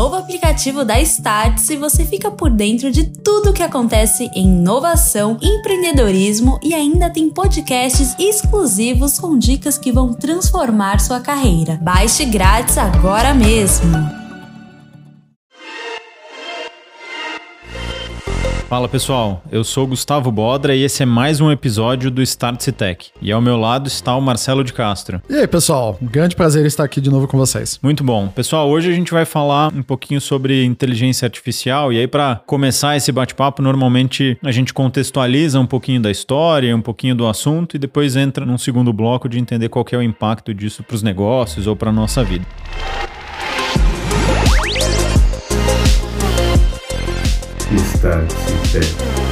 novo aplicativo da Startse você fica por dentro de tudo que acontece em inovação, empreendedorismo e ainda tem podcasts exclusivos com dicas que vão transformar sua carreira. Baixe grátis agora mesmo. Fala pessoal, eu sou Gustavo Bodra e esse é mais um episódio do Start Tech. E ao meu lado está o Marcelo de Castro. E aí pessoal, um grande prazer estar aqui de novo com vocês. Muito bom. Pessoal, hoje a gente vai falar um pouquinho sobre inteligência artificial e aí para começar esse bate-papo, normalmente a gente contextualiza um pouquinho da história, um pouquinho do assunto e depois entra num segundo bloco de entender qual é o impacto disso para os negócios ou para nossa vida. Start Tech.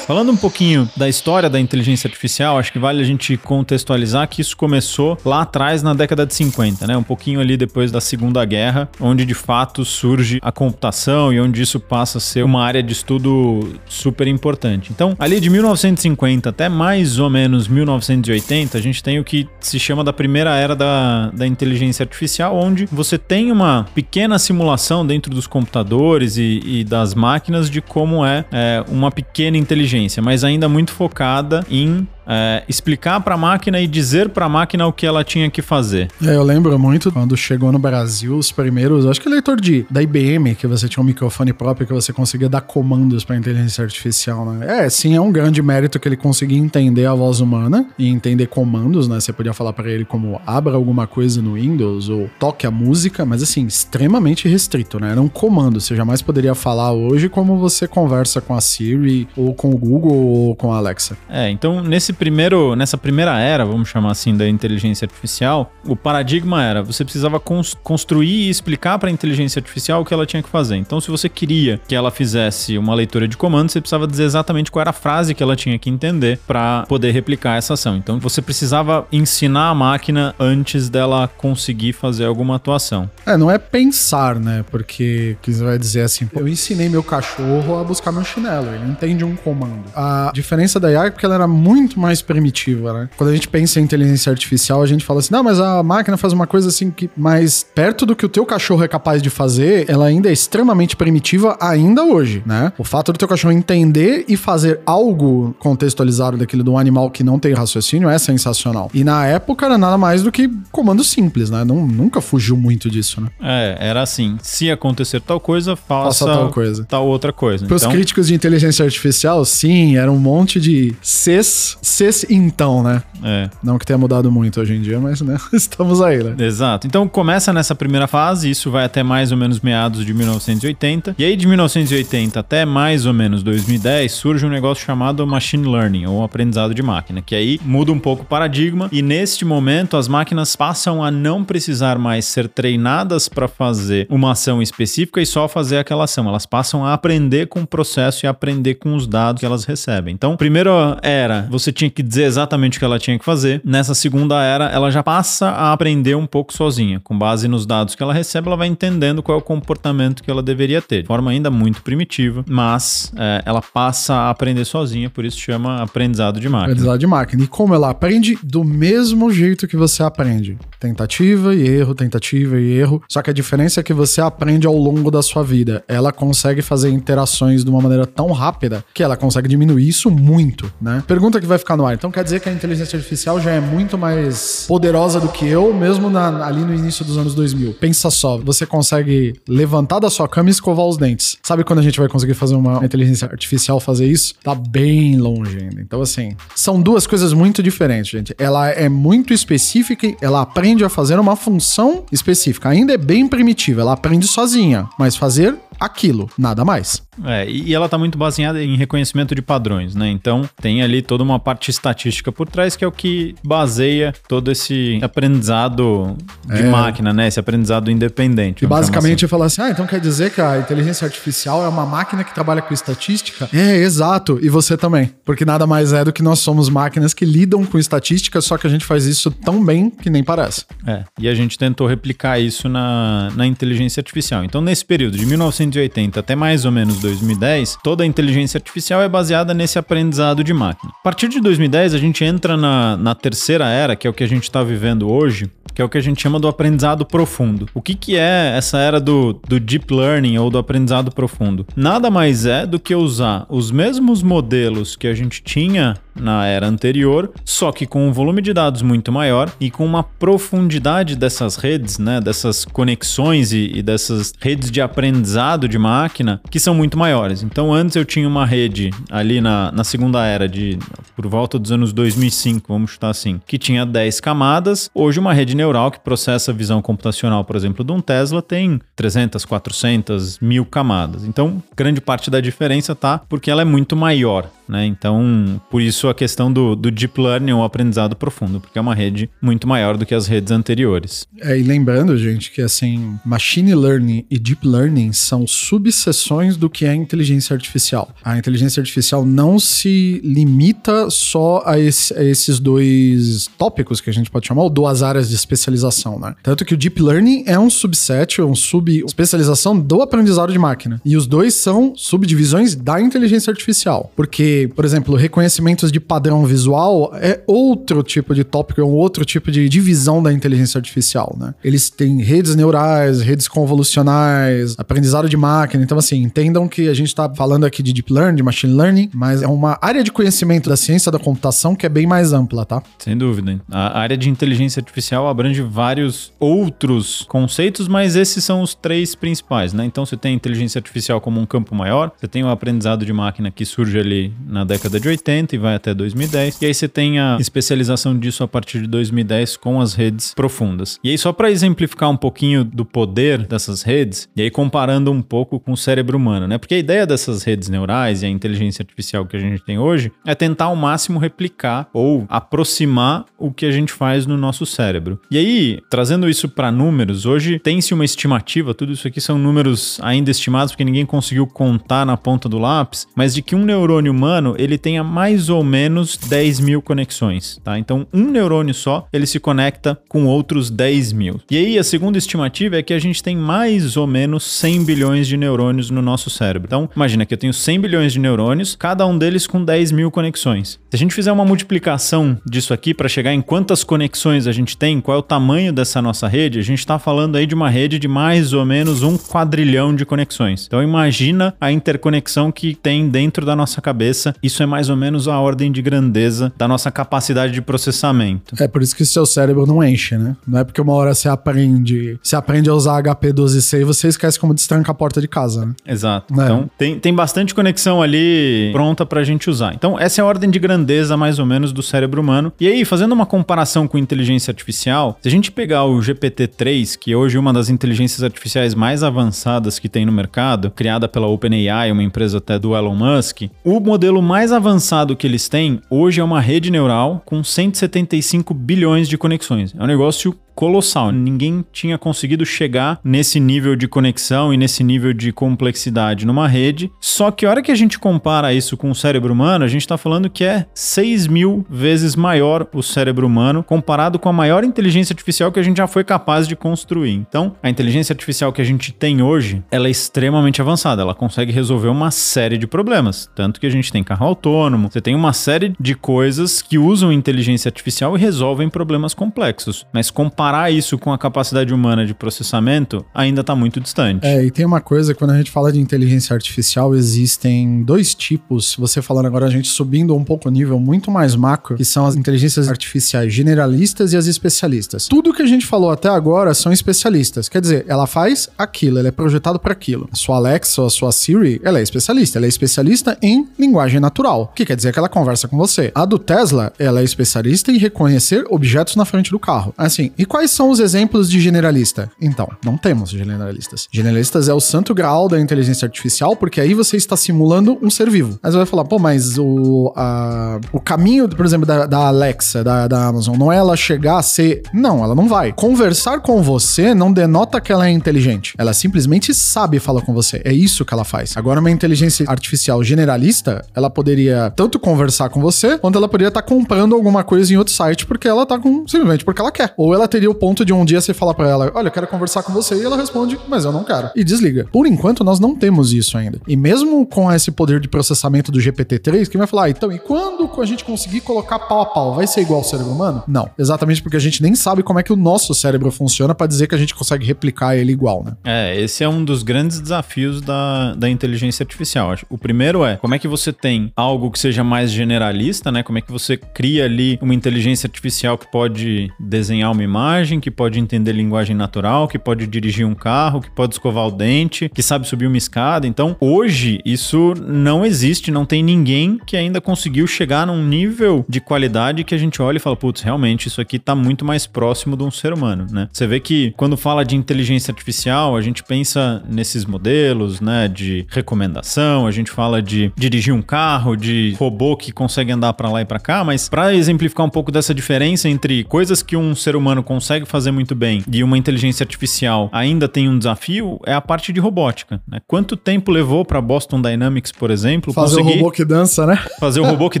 Falando um pouquinho da história da inteligência artificial, acho que vale a gente contextualizar que isso começou lá atrás na década de 50, né? Um pouquinho ali depois da Segunda Guerra, onde de fato surge a computação e onde isso passa a ser uma área de estudo super importante. Então, ali de 1950 até mais ou menos 1980, a gente tem o que se chama da primeira era da, da inteligência artificial, onde você tem uma pequena simulação dentro dos computadores e, e das máquinas de como é, é uma pequena inteligência mas ainda muito focada em é, explicar para a máquina e dizer para a máquina o que ela tinha que fazer. É, eu lembro muito quando chegou no Brasil os primeiros, acho que leitor de da IBM, que você tinha um microfone próprio que você conseguia dar comandos para inteligência artificial, né? É, sim, é um grande mérito que ele conseguia entender a voz humana e entender comandos, né? Você podia falar para ele como abra alguma coisa no Windows ou toque a música, mas assim, extremamente restrito, né? Era um comando, você jamais poderia falar hoje como você conversa com a Siri ou com o Google ou com a Alexa. É, então nesse primeiro, nessa primeira era, vamos chamar assim, da inteligência artificial, o paradigma era você precisava cons construir e explicar para a inteligência artificial o que ela tinha que fazer. Então, se você queria que ela fizesse uma leitura de comando, você precisava dizer exatamente qual era a frase que ela tinha que entender para poder replicar essa ação. Então, você precisava ensinar a máquina antes dela conseguir fazer alguma atuação. É, não é pensar, né? Porque que você vai dizer assim, eu ensinei meu cachorro a buscar meu chinelo, ele entende um comando. A diferença da IA é porque ela era muito mais primitiva, né? Quando a gente pensa em inteligência artificial, a gente fala assim, não, mas a máquina faz uma coisa assim que mais perto do que o teu cachorro é capaz de fazer, ela ainda é extremamente primitiva ainda hoje, né? O fato do teu cachorro entender e fazer algo contextualizado daquilo de um animal que não tem raciocínio é sensacional. E na época era nada mais do que comando simples, né? Não, nunca fugiu muito disso, né? É, era assim, se acontecer tal coisa, faça, faça tal coisa. Tal outra coisa. Para os então... críticos de inteligência artificial, sim, era um monte de ses se então, né? É. Não que tenha mudado muito hoje em dia, mas né, estamos aí, né? Exato. Então começa nessa primeira fase, isso vai até mais ou menos meados de 1980. E aí de 1980 até mais ou menos 2010 surge um negócio chamado machine learning, ou aprendizado de máquina, que aí muda um pouco o paradigma e neste momento as máquinas passam a não precisar mais ser treinadas para fazer uma ação específica e só fazer aquela ação. Elas passam a aprender com o processo e aprender com os dados que elas recebem. Então, primeiro era você tinha que dizer exatamente o que ela tinha que fazer. Nessa segunda era, ela já passa a aprender um pouco sozinha. Com base nos dados que ela recebe, ela vai entendendo qual é o comportamento que ela deveria ter. De forma ainda muito primitiva, mas é, ela passa a aprender sozinha, por isso chama aprendizado de máquina. Aprendizado de máquina. E como ela aprende? Do mesmo jeito que você aprende. Tentativa e erro, tentativa e erro. Só que a diferença é que você aprende ao longo da sua vida. Ela consegue fazer interações de uma maneira tão rápida que ela consegue diminuir isso muito, né? Pergunta que vai ficar no ar. Então quer dizer que a inteligência artificial já é muito mais poderosa do que eu, mesmo na, ali no início dos anos 2000. Pensa só, você consegue levantar da sua cama e escovar os dentes. Sabe quando a gente vai conseguir fazer uma inteligência artificial fazer isso? Tá bem longe ainda. Então assim, são duas coisas muito diferentes, gente. Ela é muito específica, ela aprende a fazer uma função específica. Ainda é bem primitiva, ela aprende sozinha, mas fazer aquilo, nada mais. É, e ela está muito baseada em reconhecimento de padrões, né? Então tem ali toda uma parte estatística por trás que é o que baseia todo esse aprendizado de é. máquina, né? Esse aprendizado independente. E basicamente assim. falar assim: ah, então quer dizer que a inteligência artificial é uma máquina que trabalha com estatística? É, exato. E você também. Porque nada mais é do que nós somos máquinas que lidam com estatística, só que a gente faz isso tão bem que nem parece. É, e a gente tentou replicar isso na, na inteligência artificial. Então, nesse período de 1980 até mais ou menos 2010, toda a inteligência artificial é baseada nesse aprendizado de máquina. A partir de 2010, a gente entra na, na terceira era, que é o que a gente está vivendo hoje, que é o que a gente chama do aprendizado profundo. O que, que é essa era do, do deep learning ou do aprendizado profundo? Nada mais é do que usar os mesmos modelos que a gente tinha na era anterior, só que com um volume de dados muito maior e com uma profundidade dessas redes, né, dessas conexões e, e, dessas redes de aprendizado de máquina que são muito maiores. Então, antes eu tinha uma rede ali na, na segunda era, de por volta dos anos 2005, vamos chutar assim, que tinha 10 camadas. Hoje, uma rede neural que processa visão computacional, por exemplo, de um Tesla, tem 300, 400, mil camadas. Então, grande parte da diferença tá porque ela é muito maior. Né? Então, por isso a questão do, do deep learning ou aprendizado profundo, porque é uma rede muito maior do que as redes anteriores. É, e lembrando, gente, que assim, machine learning e deep learning são subseções do que é inteligência artificial. A inteligência artificial não se limita só a, esse, a esses dois tópicos que a gente pode chamar, ou duas áreas de especialização, né? Tanto que o deep learning é um subset, é um sub-especialização do aprendizado de máquina. E os dois são subdivisões da inteligência artificial. Porque por exemplo, reconhecimentos de padrão visual é outro tipo de tópico, é um outro tipo de divisão da inteligência artificial, né? Eles têm redes neurais, redes convolucionais, aprendizado de máquina. Então, assim, entendam que a gente está falando aqui de deep learning, de machine learning, mas é uma área de conhecimento da ciência da computação que é bem mais ampla, tá? Sem dúvida. A área de inteligência artificial abrange vários outros conceitos, mas esses são os três principais, né? Então, você tem inteligência artificial como um campo maior, você tem o aprendizado de máquina que surge ali na década de 80 e vai até 2010. E aí você tem a especialização disso a partir de 2010 com as redes profundas. E aí, só para exemplificar um pouquinho do poder dessas redes, e aí comparando um pouco com o cérebro humano, né? Porque a ideia dessas redes neurais e a inteligência artificial que a gente tem hoje é tentar ao máximo replicar ou aproximar o que a gente faz no nosso cérebro. E aí, trazendo isso para números, hoje tem-se uma estimativa, tudo isso aqui são números ainda estimados porque ninguém conseguiu contar na ponta do lápis, mas de que um neurônio humano ele tenha mais ou menos 10 mil conexões, tá? Então, um neurônio só, ele se conecta com outros 10 mil. E aí, a segunda estimativa é que a gente tem mais ou menos 100 bilhões de neurônios no nosso cérebro. Então, imagina que eu tenho 100 bilhões de neurônios, cada um deles com 10 mil conexões. Se a gente fizer uma multiplicação disso aqui para chegar em quantas conexões a gente tem, qual é o tamanho dessa nossa rede, a gente está falando aí de uma rede de mais ou menos um quadrilhão de conexões. Então, imagina a interconexão que tem dentro da nossa cabeça. Isso é mais ou menos a ordem de grandeza da nossa capacidade de processamento. É por isso que seu cérebro não enche, né? Não é porque uma hora você aprende, você aprende a usar HP12C e você esquece como destranca a porta de casa, né? Exato. É. Então, tem, tem bastante conexão ali pronta pra gente usar. Então, essa é a ordem de grandeza, mais ou menos, do cérebro humano. E aí, fazendo uma comparação com inteligência artificial, se a gente pegar o GPT-3, que é hoje uma das inteligências artificiais mais avançadas que tem no mercado, criada pela OpenAI, uma empresa até do Elon Musk, o modelo mais avançado que eles têm hoje é uma rede neural com 175 bilhões de conexões. É um negócio colossal. Ninguém tinha conseguido chegar nesse nível de conexão e nesse nível de complexidade numa rede. Só que a hora que a gente compara isso com o cérebro humano, a gente está falando que é 6 mil vezes maior o cérebro humano comparado com a maior inteligência artificial que a gente já foi capaz de construir. Então, a inteligência artificial que a gente tem hoje, ela é extremamente avançada. Ela consegue resolver uma série de problemas. Tanto que a gente tem carro autônomo, você tem uma série de coisas que usam inteligência artificial e resolvem problemas complexos. Mas comparado comparar isso com a capacidade humana de processamento ainda está muito distante. É, e tem uma coisa, quando a gente fala de inteligência artificial, existem dois tipos, você falando agora, a gente subindo um pouco o nível muito mais macro, que são as inteligências artificiais generalistas e as especialistas. Tudo que a gente falou até agora são especialistas, quer dizer, ela faz aquilo, ela é projetado para aquilo. A sua Alexa ou a sua Siri, ela é especialista, ela é especialista em linguagem natural, que quer dizer que ela conversa com você. A do Tesla, ela é especialista em reconhecer objetos na frente do carro. Assim, e quais são os exemplos de generalista? Então, não temos generalistas. Generalistas é o santo grau da inteligência artificial, porque aí você está simulando um ser vivo. Aí você vai falar, pô, mas o, a, o caminho, por exemplo, da, da Alexa, da, da Amazon, não é ela chegar a ser. Não, ela não vai. Conversar com você não denota que ela é inteligente. Ela simplesmente sabe falar com você. É isso que ela faz. Agora, uma inteligência artificial generalista, ela poderia tanto conversar com você, quanto ela poderia estar comprando alguma coisa em outro site porque ela tá com. simplesmente porque ela quer. Ou ela teria teria o ponto de um dia você falar para ela: Olha, eu quero conversar com você, e ela responde: Mas eu não quero. E desliga. Por enquanto, nós não temos isso ainda. E mesmo com esse poder de processamento do GPT-3, quem vai falar, ah, então, e quando a gente conseguir colocar pau a pau, vai ser igual ao cérebro humano? Não. Exatamente porque a gente nem sabe como é que o nosso cérebro funciona para dizer que a gente consegue replicar ele igual, né? É, esse é um dos grandes desafios da, da inteligência artificial. O primeiro é como é que você tem algo que seja mais generalista, né? Como é que você cria ali uma inteligência artificial que pode desenhar uma imagem, que pode entender linguagem natural, que pode dirigir um carro, que pode escovar o dente, que sabe subir uma escada. Então, hoje, isso não existe, não tem ninguém que ainda conseguiu chegar num nível de qualidade que a gente olha e fala, putz, realmente isso aqui tá muito mais próximo de um ser humano, né? Você vê que quando fala de inteligência artificial, a gente pensa nesses modelos, né, de recomendação, a gente fala de dirigir um carro, de robô que consegue andar para lá e para cá, mas para exemplificar um pouco dessa diferença entre coisas que um ser humano consegue fazer muito bem e uma inteligência artificial ainda tem um desafio, é a parte de robótica, né? Quanto tempo levou para Boston Dynamics, por exemplo, fazer o robô que dança, né? Fazer o robô que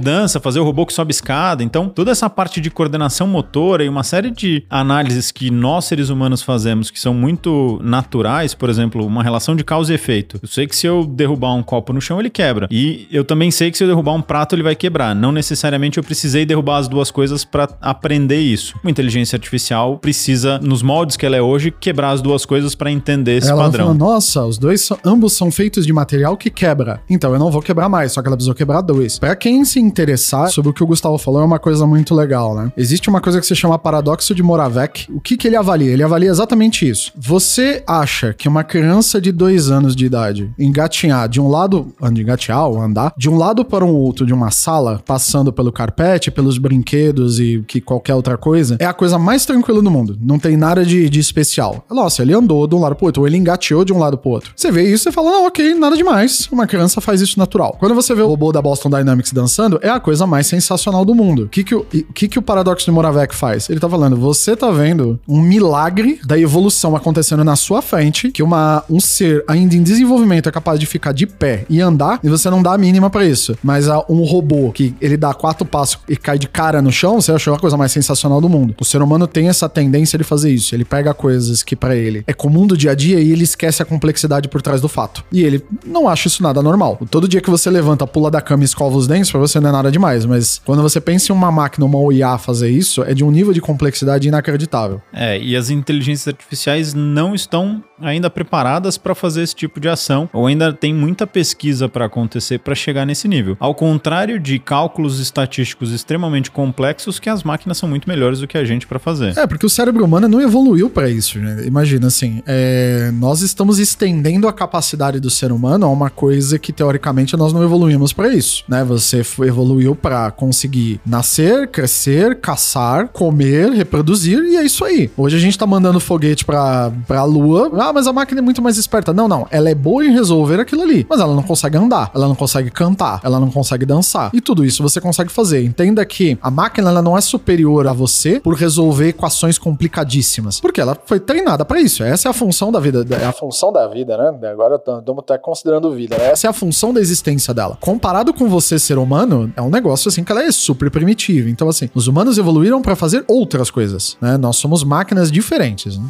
dança, fazer o robô que sobe escada. Então, toda essa parte de coordenação motora e uma série de análises que nós seres humanos fazemos que são muito naturais, por exemplo, uma relação de causa e efeito. Eu sei que se eu derrubar um copo no chão, ele quebra. E eu também sei que se eu derrubar um prato, ele vai quebrar. Não necessariamente eu precisei derrubar as duas coisas para aprender isso. Uma inteligência artificial precisa, nos moldes que ela é hoje, quebrar as duas coisas para entender esse ela padrão. Fala, Nossa, os dois são, ambos são feitos de material que quebra. Então eu não vou quebrar mais, só que ela precisou quebrar dois. Para quem se interessar sobre o que o Gustavo falou, é uma coisa muito legal, né? Existe uma coisa que se chama paradoxo de Moravec. O que que ele avalia? Ele avalia exatamente isso. Você acha que uma criança de dois anos de idade engatinhar de um lado, engatear ou andar, de um lado para um outro de uma sala, passando pelo carpete, pelos brinquedos e que qualquer outra coisa, é a coisa mais tranquila do mundo. Não tem nada de, de especial. Nossa, ele andou de um lado pro outro, ou ele engateou de um lado pro outro. Você vê isso e fala, não, ok, nada demais. Uma criança faz isso natural. Quando você vê o robô da Boston Dynamics dançando, é a coisa mais sensacional do mundo. O que que o, que que o paradoxo de Moravec faz? Ele tá falando, você tá vendo um milagre da evolução acontecendo na sua frente, que uma, um ser ainda em desenvolvimento é capaz de ficar de pé e andar, e você não dá a mínima para isso. Mas um robô que ele dá quatro passos e cai de cara no chão, você achou a coisa mais sensacional do mundo. O ser humano tem essa tendência de fazer isso. Ele pega coisas que para ele é comum do dia a dia e ele esquece a complexidade por trás do fato. E ele não acha isso nada normal. Todo dia que você levanta, pula da cama e escova os dentes, pra você não é nada demais. Mas quando você pensa em uma máquina, uma IA fazer isso, é de um nível de complexidade inacreditável. É, e as inteligências artificiais não estão ainda preparadas para fazer esse tipo de ação, ou ainda tem muita pesquisa para acontecer para chegar nesse nível. Ao contrário de cálculos estatísticos extremamente complexos, que as máquinas são muito melhores do que a gente para fazer. É, porque o cérebro humano não evoluiu para isso, né? Imagina assim, é, nós estamos estendendo a capacidade do ser humano a uma coisa que teoricamente nós não evoluímos para isso, né? Você evoluiu para conseguir nascer, crescer, caçar, comer, reproduzir e é isso aí. Hoje a gente tá mandando foguete para a lua. Ah, mas a máquina é muito mais esperta. Não, não, ela é boa em resolver aquilo ali, mas ela não consegue andar, ela não consegue cantar, ela não consegue dançar. E tudo isso você consegue fazer. Entenda que a máquina ela não é superior a você por resolver equações complicadíssimas, porque ela foi treinada para isso. Essa é a função da vida, é a função da vida, né? Agora estamos até considerando vida, né? Essa é a função da existência dela. Comparado com você ser humano, é um negócio assim que ela é super primitiva. Então assim, os humanos evoluíram para fazer outras coisas, né? Nós somos máquinas diferentes, né?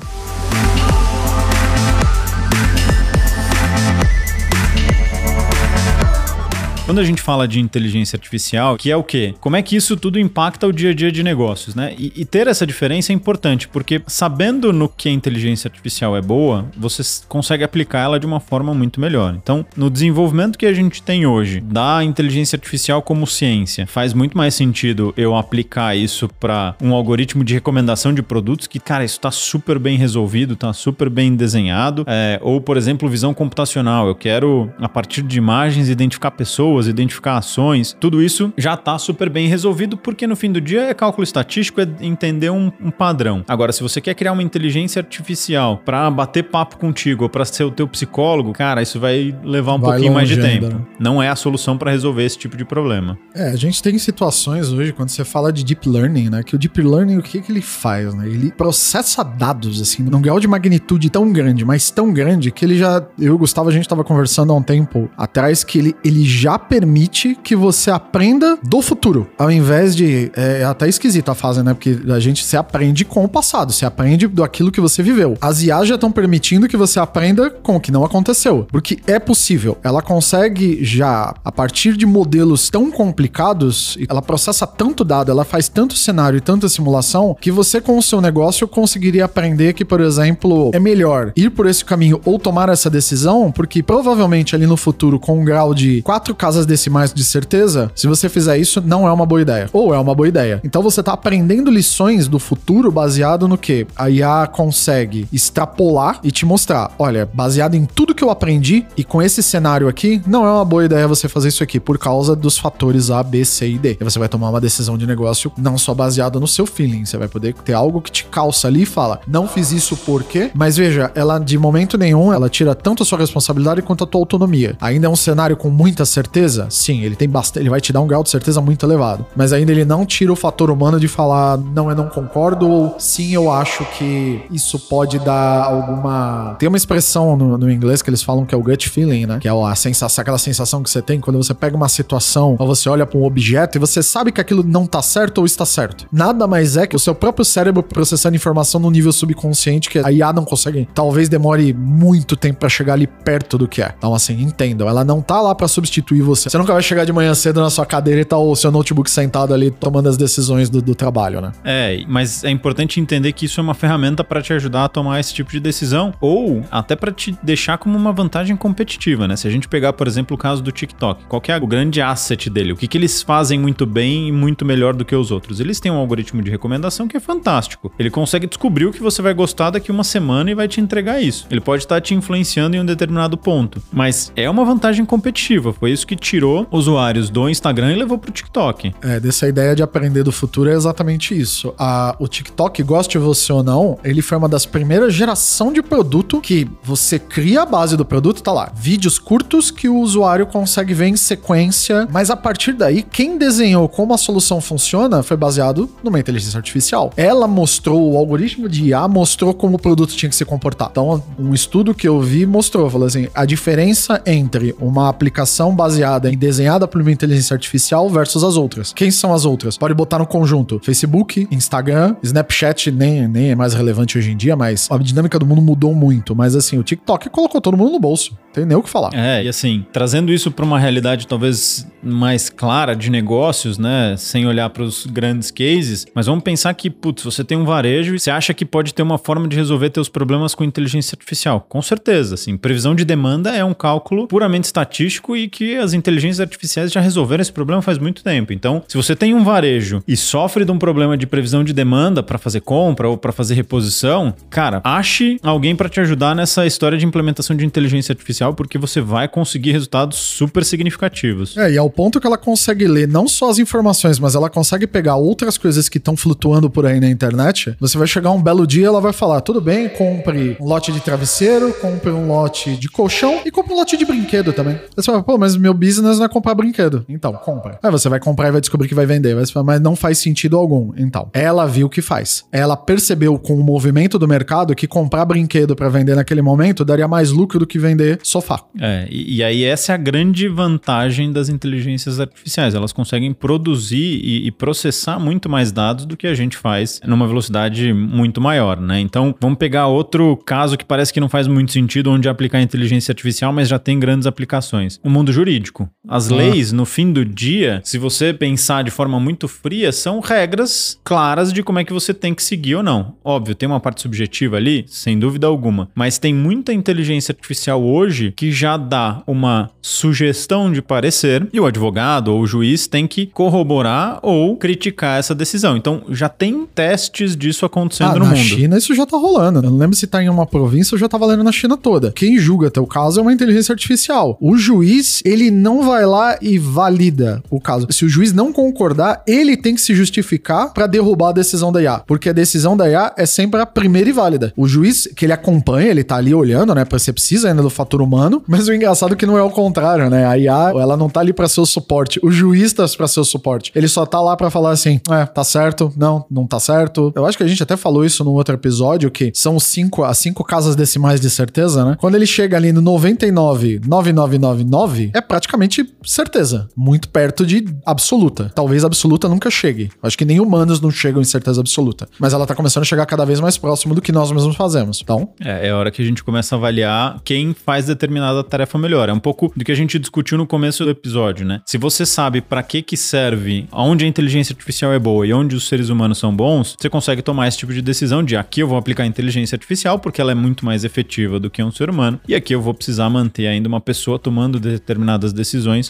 Quando a gente fala de inteligência artificial, que é o quê? Como é que isso tudo impacta o dia a dia de negócios, né? E, e, ter essa diferença é importante, porque sabendo no que a inteligência artificial é boa, você consegue aplicar ela de uma forma muito melhor. Então, no desenvolvimento que a gente tem hoje da inteligência artificial como ciência, faz muito mais sentido eu aplicar isso para um algoritmo de recomendação de produtos que, cara, isso está super bem resolvido, está super bem desenhado. É, ou, por exemplo, visão computacional. Eu quero, a partir de imagens, identificar pessoas pessoas, identificar ações, tudo isso já está super bem resolvido, porque no fim do dia é cálculo estatístico, é entender um, um padrão. Agora, se você quer criar uma inteligência artificial para bater papo contigo ou para ser o teu psicólogo, cara, isso vai levar um vai pouquinho mais de tempo. Né? Não é a solução para resolver esse tipo de problema. É, a gente tem situações hoje, quando você fala de deep learning, né? Que o deep learning, o que, que ele faz, né? Ele processa dados, assim, num grau de magnitude tão grande, mas tão grande, que ele já. Eu e o Gustavo, a gente estava conversando há um tempo atrás que ele, ele já permite que você aprenda do futuro, ao invés de. É, é até esquisito a fase, né? Porque a gente se aprende com o passado, se aprende do aquilo que você viveu. As IA já estão permitindo que você aprenda com o que não aconteceu, porque é possível. Ela consegue já, a partir de modelos tão complicados, ela processa tanto dado, ela faz tanto cenário e tanta simulação, que você com o seu negócio conseguiria aprender que, por exemplo, é melhor ir por esse caminho ou tomar essa decisão, porque provavelmente ali no futuro, com um grau de quatro casas decimais de certeza, se você fizer isso, não é uma boa ideia. Ou é uma boa ideia. Então você está aprendendo lições do futuro baseado no que a IA consegue extrapolar e te mostrar. Olha, baseado em tudo que eu aprendi e com esse cenário aqui, não é uma boa ideia você fazer isso aqui por causa dos fatores A, B, C e D. E você vai tomar uma decisão de negócio não só baseada no seu feeling. Você vai poder ter algo que te calça ali e fala: não fiz isso por quê? Mas veja, ela de momento nenhum, ela tira tanto a sua responsabilidade quanto a tua autonomia. Ainda é um cenário com muita certeza? Sim, ele tem bastante. Ele vai te dar um grau de certeza muito elevado. Mas ainda ele não tira o fator humano de falar, não, eu não concordo, ou sim, eu acho que isso pode dar alguma. Tem uma expressão no, no inglês que eles falam que é o gut feeling, né? Que é a sensação, aquela sensação que você tem quando você pega uma situação ou você olha para um objeto e você sabe que aquilo não tá certo ou está certo. Nada mais é que o seu próprio cérebro processando informação no nível subconsciente que a IA não consegue. Talvez demore muito tempo para chegar ali perto do que é. Então, assim, entendam. Ela não tá lá para substituir você. Você nunca vai chegar de manhã cedo na sua cadeira e tá o seu notebook sentado ali tomando as decisões do, do trabalho, né? É, mas é importante entender que isso é uma ferramenta para te ajudar a tomar esse tipo de decisão ou até para te deixar como uma vantagem competitiva, né? Se a gente pegar, por exemplo, o caso do TikTok, qual é o grande asset dele? O que, que eles fazem muito bem e muito melhor do que os outros? Eles têm um algoritmo de recomendação que é fantástico. Ele consegue descobrir o que você vai gostar daqui uma semana e vai te entregar isso. Ele pode estar te influenciando em um determinado ponto, mas é uma vantagem competitiva. Foi isso que tirou usuários do Instagram e levou pro TikTok. É, dessa ideia de aprender do futuro é exatamente isso. A, o TikTok, goste você ou não, ele foi uma das primeiras geração de produto que você cria a base do produto, tá lá. Vídeos curtos que o usuário consegue ver em sequência, mas a partir daí, quem desenhou como a solução funciona foi baseado numa inteligência artificial. Ela mostrou, o algoritmo de IA mostrou como o produto tinha que se comportar. Então, um estudo que eu vi mostrou, falou assim, a diferença entre uma aplicação baseada em desenhada por uma inteligência artificial versus as outras. Quem são as outras? Pode botar no conjunto: Facebook, Instagram, Snapchat nem, nem é mais relevante hoje em dia, mas a dinâmica do mundo mudou muito. Mas assim, o TikTok colocou todo mundo no bolso. Tem nem o que falar. É, e assim, trazendo isso para uma realidade talvez mais clara de negócios, né? Sem olhar para os grandes cases, mas vamos pensar que, putz, você tem um varejo e você acha que pode ter uma forma de resolver teus problemas com inteligência artificial. Com certeza, assim, previsão de demanda é um cálculo puramente estatístico e que as inteligências artificiais já resolveram esse problema faz muito tempo. Então, se você tem um varejo e sofre de um problema de previsão de demanda para fazer compra ou para fazer reposição, cara, ache alguém para te ajudar nessa história de implementação de inteligência artificial porque você vai conseguir resultados super significativos. É, e ao ponto que ela consegue ler não só as informações, mas ela consegue pegar outras coisas que estão flutuando por aí na internet. Você vai chegar um belo dia ela vai falar: tudo bem, compre um lote de travesseiro, compre um lote de colchão e compre um lote de brinquedo também. Você vai, pô, mas meu business não é comprar brinquedo. Então, compra. Aí você vai comprar e vai descobrir que vai vender. Mas não faz sentido algum. Então, ela viu o que faz. Ela percebeu com o movimento do mercado que comprar brinquedo para vender naquele momento daria mais lucro do que vender sofá. É, e, e, aí essa é a grande vantagem das inteligências artificiais. Elas conseguem produzir e, e, processar muito mais dados do que a gente faz numa velocidade muito maior, né? Então, vamos pegar outro caso que parece que não faz muito sentido onde aplicar inteligência artificial, mas já tem grandes aplicações. O mundo jurídico. As ah. leis, no fim do dia, se você pensar de forma muito fria, são regras claras de como é que você tem que seguir ou não. Óbvio, tem uma parte subjetiva ali, sem dúvida alguma, mas tem muita inteligência artificial hoje que já dá uma sugestão de parecer e o advogado ou o juiz tem que corroborar ou criticar essa decisão. Então já tem testes disso acontecendo ah, no na mundo. Na China isso já tá rolando. Eu não lembro se tá em uma província ou já tá valendo na China toda. Quem julga teu caso é uma inteligência artificial. O juiz, ele não vai lá e valida o caso. Se o juiz não concordar, ele tem que se justificar para derrubar a decisão da IA, porque a decisão da IA é sempre a primeira e válida. O juiz que ele acompanha, ele tá ali olhando, né, porque você precisa ainda do fator humano, mas o engraçado é que não é o contrário, né? A IA, ela não tá ali para ser o suporte. O juiz tá pra ser o suporte. Ele só tá lá para falar assim: é, tá certo, não, não tá certo. Eu acho que a gente até falou isso no outro episódio, que são cinco, as cinco casas decimais de certeza, né? Quando ele chega ali no 99,9999, é praticamente praticamente certeza. Muito perto de absoluta. Talvez absoluta nunca chegue. Acho que nem humanos não chegam em certeza absoluta. Mas ela tá começando a chegar cada vez mais próximo do que nós mesmos fazemos. Então. É, é a hora que a gente começa a avaliar quem faz determinada tarefa melhor. É um pouco do que a gente discutiu no começo do episódio, né? Se você sabe para que que serve, onde a inteligência artificial é boa e onde os seres humanos são bons, você consegue tomar esse tipo de decisão de aqui eu vou aplicar a inteligência artificial porque ela é muito mais efetiva do que um ser humano e aqui eu vou precisar manter ainda uma pessoa tomando determinadas decisões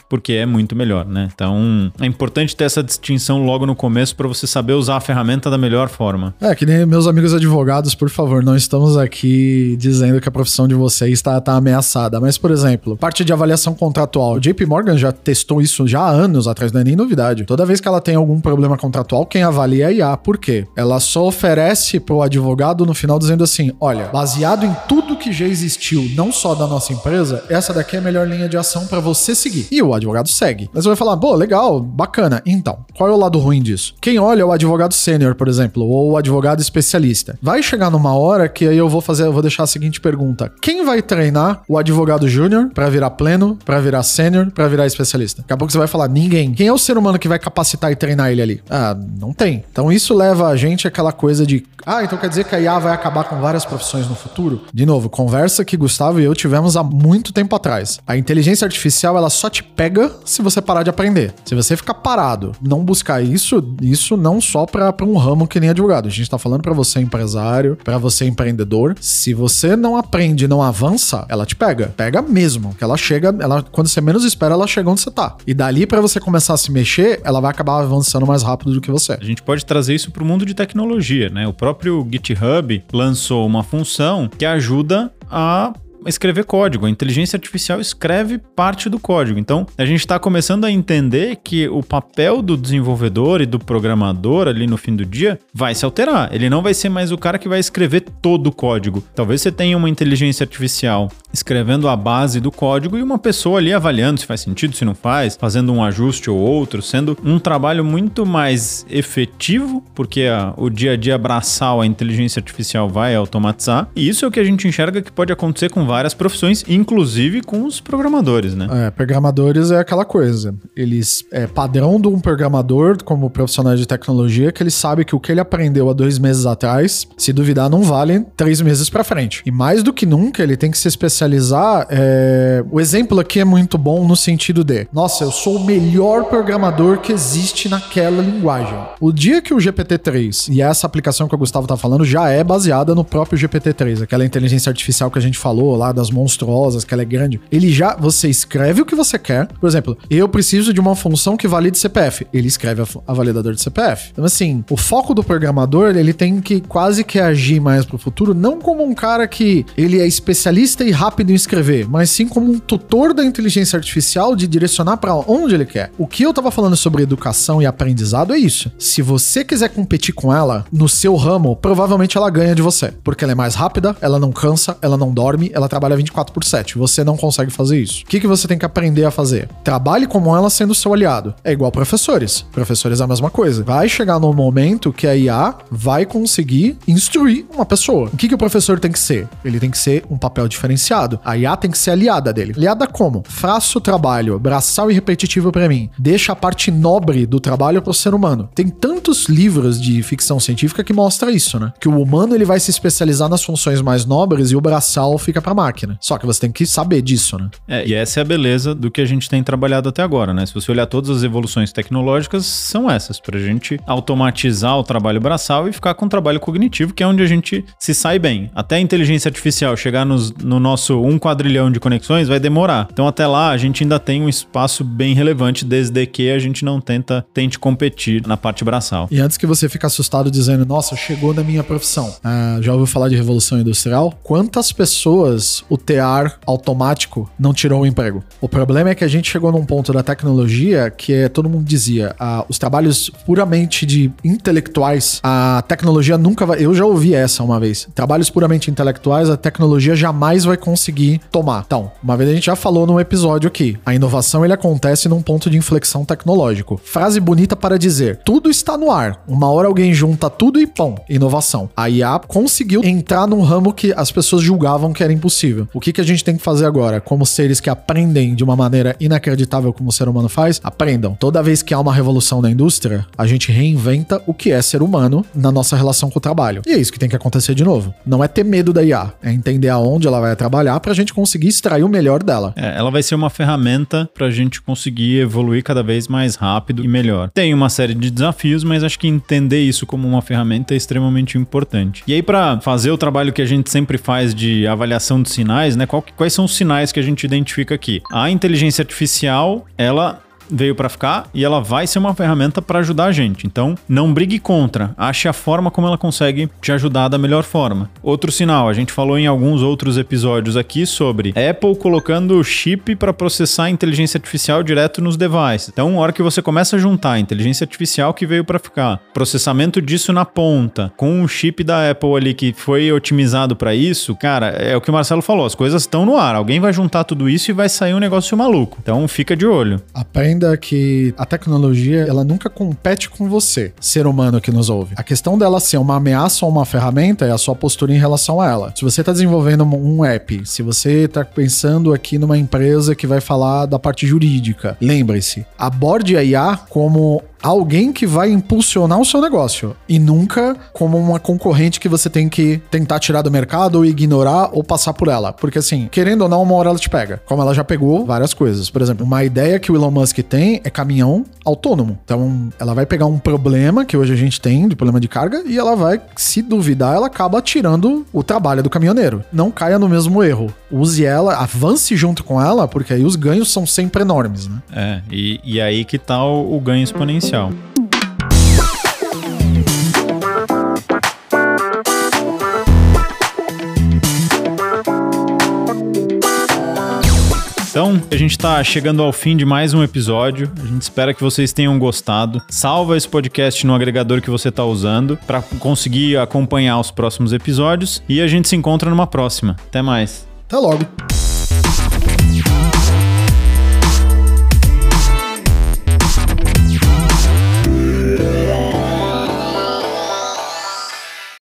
porque é muito melhor, né? Então, é importante ter essa distinção logo no começo para você saber usar a ferramenta da melhor forma. É, que nem meus amigos advogados, por favor, não estamos aqui dizendo que a profissão de vocês está tá ameaçada. Mas, por exemplo, parte de avaliação contratual. JP Morgan já testou isso já há anos atrás, não é nem novidade. Toda vez que ela tem algum problema contratual, quem avalia é a IA. Por quê? Ela só oferece pro advogado no final dizendo assim: olha, baseado em tudo que já existiu, não só da nossa empresa, essa daqui é a melhor linha de ação para você seguir. E o advogado segue. Mas você vai falar, pô, legal, bacana. Então, qual é o lado ruim disso? Quem olha o advogado sênior, por exemplo, ou o advogado especialista. Vai chegar numa hora que aí eu vou fazer, eu vou deixar a seguinte pergunta: quem vai treinar o advogado júnior para virar pleno, para virar sênior, para virar especialista? Daqui a pouco você vai falar, ninguém. Quem é o ser humano que vai capacitar e treinar ele ali? Ah, não tem. Então isso leva a gente àquela coisa de, ah, então quer dizer que a IA vai acabar com várias profissões no futuro? De novo, conversa que Gustavo e eu tivemos há muito tempo atrás. A inteligência artificial, ela só te pega se você parar de aprender. Se você ficar parado, não buscar isso, isso não só para um ramo que nem advogado. A gente tá falando para você empresário, para você empreendedor. Se você não aprende, não avança, ela te pega. Pega mesmo. Que ela chega, ela quando você menos espera, ela chega onde você tá. E dali para você começar a se mexer, ela vai acabar avançando mais rápido do que você. A gente pode trazer isso pro mundo de tecnologia, né? O próprio GitHub lançou uma função que ajuda a escrever código. A inteligência artificial escreve parte do código. Então, a gente está começando a entender que o papel do desenvolvedor e do programador ali no fim do dia vai se alterar. Ele não vai ser mais o cara que vai escrever todo o código. Talvez você tenha uma inteligência artificial escrevendo a base do código e uma pessoa ali avaliando se faz sentido, se não faz, fazendo um ajuste ou outro, sendo um trabalho muito mais efetivo, porque a, o dia a dia braçal a inteligência artificial vai automatizar. E isso é o que a gente enxerga que pode acontecer com várias profissões, inclusive com os programadores, né? É, programadores é aquela coisa. Eles é padrão de um programador como profissional de tecnologia que ele sabe que o que ele aprendeu há dois meses atrás, se duvidar, não vale três meses para frente. E mais do que nunca, ele tem que se especializar. É... O exemplo aqui é muito bom no sentido de, nossa, eu sou o melhor programador que existe naquela linguagem. O dia que o GPT-3 e essa aplicação que o Gustavo tá falando já é baseada no próprio GPT-3, aquela inteligência artificial que a gente falou lá lá das monstruosas, que ela é grande, ele já. Você escreve o que você quer. Por exemplo, eu preciso de uma função que valide CPF. Ele escreve a, a validador de CPF. Então, assim, o foco do programador, ele tem que quase que agir mais pro futuro, não como um cara que ele é especialista e rápido em escrever, mas sim como um tutor da inteligência artificial de direcionar para onde ele quer. O que eu tava falando sobre educação e aprendizado é isso. Se você quiser competir com ela no seu ramo, provavelmente ela ganha de você, porque ela é mais rápida, ela não cansa, ela não dorme, ela trabalha 24 por 7. Você não consegue fazer isso. O que, que você tem que aprender a fazer? Trabalhe como ela sendo seu aliado. É igual professores. Professores é a mesma coisa. Vai chegar no momento que a IA vai conseguir instruir uma pessoa. O que, que o professor tem que ser? Ele tem que ser um papel diferenciado. A IA tem que ser aliada dele. Aliada como? Faça o trabalho braçal e repetitivo para mim. Deixa a parte nobre do trabalho pro ser humano. Tem tantos livros de ficção científica que mostra isso, né? Que o humano ele vai se especializar nas funções mais nobres e o braçal fica máquina. Só que você tem que saber disso, né? É, e essa é a beleza do que a gente tem trabalhado até agora, né? Se você olhar todas as evoluções tecnológicas, são essas, pra gente automatizar o trabalho braçal e ficar com o trabalho cognitivo, que é onde a gente se sai bem. Até a inteligência artificial chegar nos, no nosso um quadrilhão de conexões vai demorar. Então até lá a gente ainda tem um espaço bem relevante, desde que a gente não tenta tente competir na parte braçal. E antes que você fique assustado dizendo, nossa, chegou na minha profissão. Ah, já ouviu falar de revolução industrial? Quantas pessoas o tear automático não tirou o emprego? O problema é que a gente chegou num ponto da tecnologia que é, todo mundo dizia, ah, os trabalhos puramente de intelectuais, a tecnologia nunca vai. Eu já ouvi essa uma vez. Trabalhos puramente intelectuais, a tecnologia jamais vai conseguir tomar. Então, uma vez a gente já falou num episódio aqui, a inovação ele acontece num ponto de inflexão tecnológico. Frase bonita para dizer: tudo está no ar. Uma hora alguém junta tudo e pão, inovação. A IA conseguiu entrar num ramo que as pessoas julgavam que era impossível possível. O que, que a gente tem que fazer agora? Como seres que aprendem de uma maneira inacreditável como o ser humano faz, aprendam. Toda vez que há uma revolução na indústria, a gente reinventa o que é ser humano na nossa relação com o trabalho. E é isso que tem que acontecer de novo. Não é ter medo da IA, é entender aonde ela vai trabalhar pra gente conseguir extrair o melhor dela. É, ela vai ser uma ferramenta pra gente conseguir evoluir cada vez mais rápido e melhor. Tem uma série de desafios, mas acho que entender isso como uma ferramenta é extremamente importante. E aí, para fazer o trabalho que a gente sempre faz de avaliação de sinais, né? Qual, quais são os sinais que a gente identifica aqui? A inteligência artificial, ela veio para ficar e ela vai ser uma ferramenta para ajudar a gente. Então, não brigue contra, ache a forma como ela consegue te ajudar da melhor forma. Outro sinal, a gente falou em alguns outros episódios aqui sobre Apple colocando chip para processar a inteligência artificial direto nos devices. Então, na hora que você começa a juntar a inteligência artificial que veio para ficar, processamento disso na ponta, com um chip da Apple ali que foi otimizado para isso, cara, é o que o Marcelo falou, as coisas estão no ar. Alguém vai juntar tudo isso e vai sair um negócio maluco. Então, fica de olho. Aprende entenda que a tecnologia, ela nunca compete com você, ser humano que nos ouve. A questão dela ser uma ameaça ou uma ferramenta é a sua postura em relação a ela. Se você está desenvolvendo um app, se você está pensando aqui numa empresa que vai falar da parte jurídica, lembre-se, aborde a IA como alguém que vai impulsionar o seu negócio e nunca como uma concorrente que você tem que tentar tirar do mercado ou ignorar ou passar por ela. Porque assim, querendo ou não, uma hora ela te pega. Como ela já pegou várias coisas. Por exemplo, uma ideia que o Elon Musk tem é caminhão autônomo. Então, ela vai pegar um problema que hoje a gente tem de problema de carga e ela vai, se duvidar, ela acaba tirando o trabalho do caminhoneiro. Não caia no mesmo erro. Use ela, avance junto com ela, porque aí os ganhos são sempre enormes, né? É, e, e aí que tá o, o ganho exponencial Então, a gente está chegando ao fim de mais um episódio. A gente espera que vocês tenham gostado. Salva esse podcast no agregador que você está usando para conseguir acompanhar os próximos episódios e a gente se encontra numa próxima. Até mais. Até logo.